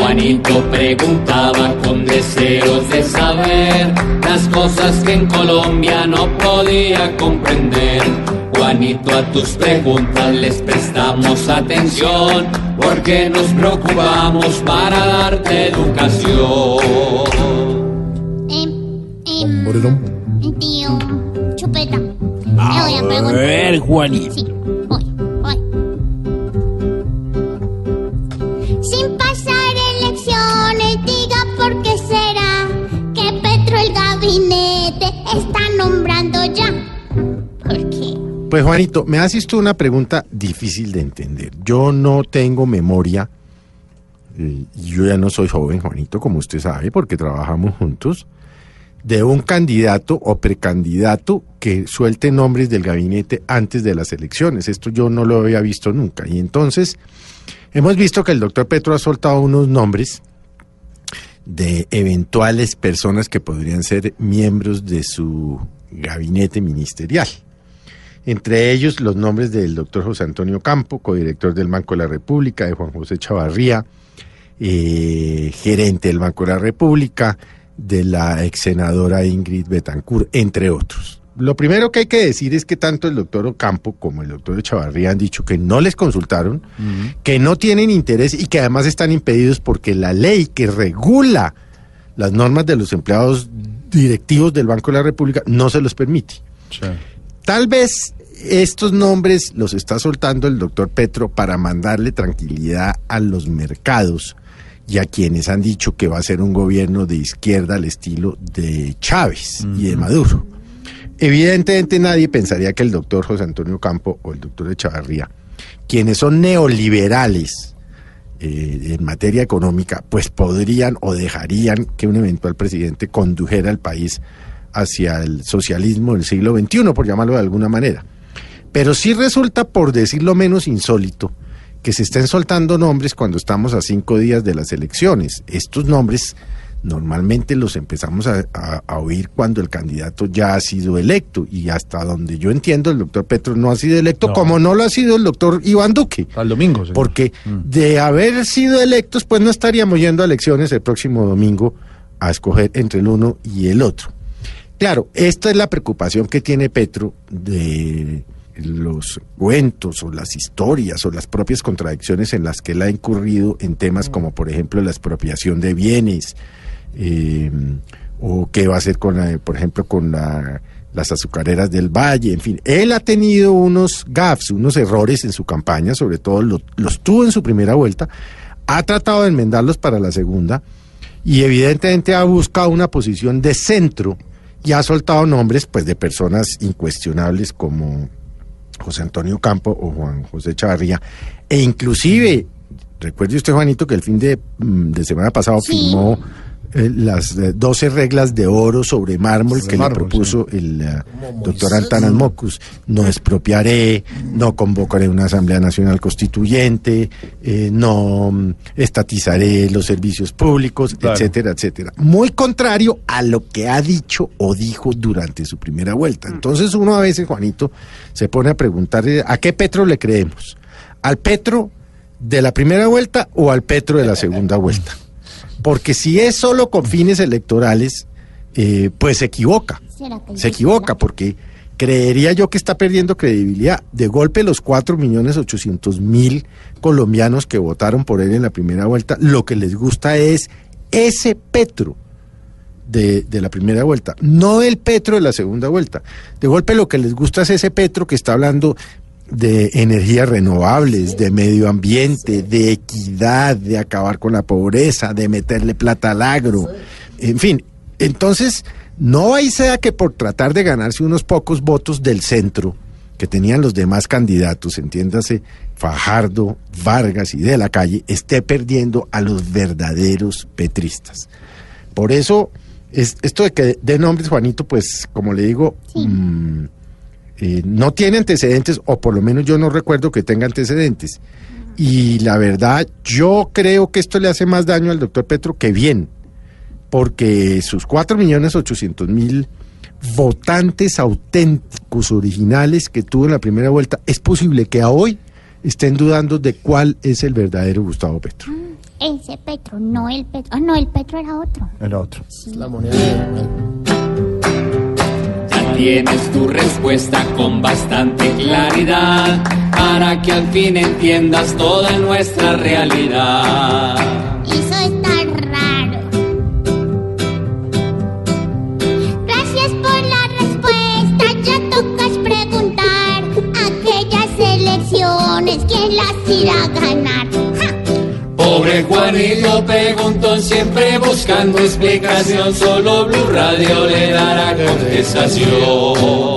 Juanito preguntaba con deseos de saber las cosas que en Colombia no podía comprender. Juanito, a tus preguntas les prestamos atención porque nos preocupamos para darte educación. Em, em, tío, chupeta. A ver, Juanito. Sí, ya. ¿Por qué? Pues Juanito, me haces tú una pregunta difícil de entender. Yo no tengo memoria, eh, yo ya no soy joven, Juanito, como usted sabe, porque trabajamos juntos, de un candidato o precandidato que suelte nombres del gabinete antes de las elecciones. Esto yo no lo había visto nunca. Y entonces, hemos visto que el doctor Petro ha soltado unos nombres de eventuales personas que podrían ser miembros de su gabinete ministerial. Entre ellos los nombres del doctor José Antonio Campo, codirector del Banco de la República, de Juan José Chavarría, eh, gerente del Banco de la República, de la ex senadora Ingrid Betancourt, entre otros. Lo primero que hay que decir es que tanto el doctor Ocampo como el doctor Chavarría han dicho que no les consultaron, que no tienen interés y que además están impedidos porque la ley que regula las normas de los empleados directivos del Banco de la República no se los permite. Tal vez estos nombres los está soltando el doctor Petro para mandarle tranquilidad a los mercados y a quienes han dicho que va a ser un gobierno de izquierda al estilo de Chávez y de Maduro. Evidentemente nadie pensaría que el doctor José Antonio Campo o el doctor Echavarría, quienes son neoliberales eh, en materia económica, pues podrían o dejarían que un eventual presidente condujera al país hacia el socialismo del siglo XXI, por llamarlo de alguna manera. Pero sí resulta, por decirlo menos insólito, que se estén soltando nombres cuando estamos a cinco días de las elecciones. Estos nombres normalmente los empezamos a, a- a oír cuando el candidato ya ha sido electo y hasta donde yo entiendo el doctor Petro no ha sido electo No. como no lo ha sido el doctor Iván Duque. Al domingo, señor. Porque de haber sido electos, pues no estaríamos yendo a elecciones el próximo domingo a escoger entre el uno y el otro. Claro, esta es la preocupación que tiene Petro de los cuentos o las historias o las propias contradicciones en las que él ha incurrido en temas como por ejemplo la expropiación de bienes eh, o qué va a hacer con, la- por ejemplo, con la- las azucareras del Valle, en fin. Él ha tenido unos gaffes, unos errores en su campaña, sobre todo lo- los tuvo en su primera vuelta, ha tratado de enmendarlos para la segunda y evidentemente ha buscado una posición de centro y ha soltado nombres pues de personas incuestionables como José Antonio Campo o Juan José Chavarría e inclusive recuerde usted Juanito que el fin de, mm, de semana pasado Sí. firmó eh, las eh, 12 reglas de oro sobre mármol Sobre que mármol, le propuso el eh, doctor Antanas Mocus. No expropiaré, no convocaré una Asamblea Nacional Constituyente, eh, no mm, estatizaré los servicios públicos, Claro. etcétera, etcétera. Muy contrario a lo que ha dicho o dijo durante su primera vuelta. Entonces uno a veces, Juanito, se pone a preguntar eh, a qué Petro le creemos. ¿Al Petro de la primera vuelta o al Petro de la segunda vuelta? Porque si es solo con fines electorales, eh, pues se equivoca. ¿Será que Se equivoca porque creería yo que está perdiendo credibilidad. De golpe los 4 millones 800 mil colombianos que votaron por él en la primera vuelta, lo que les gusta es ese Petro de, de la primera vuelta, no el Petro de la segunda vuelta. De golpe lo que les gusta es ese Petro que está hablando de energías renovables, de medio ambiente, de equidad, de acabar con la pobreza, de meterle plata al agro, en fin. Entonces, no hay sea que por tratar de ganarse unos pocos votos del centro que tenían los demás candidatos, entiéndase, Fajardo, Vargas y de la calle esté perdiendo a los verdaderos petristas. Por eso, es, esto de que de nombres, Juanito, pues como le digo, mm, eh, no tiene antecedentes, o por lo menos yo no recuerdo que tenga antecedentes. Y la verdad, yo creo que esto le hace más daño al doctor Petro que bien, porque sus 4 millones 800 mil votantes auténticos, originales que tuvo en la primera vuelta, es posible que a hoy estén dudando de cuál es el verdadero Gustavo Petro. Ese Petro, no el Petro. Ah, no, el Petro era otro. El otro. Ya tienes tu respuesta con bastante claridad para que al fin entiendas toda nuestra realidad. Eso está raro. Gracias por la respuesta. Ya tocas preguntar. Aquellas elecciones, ¿quién las irá a ganar? Pobre Juanito preguntó siempre buscando explicación, solo Blue Radio le dará contestación.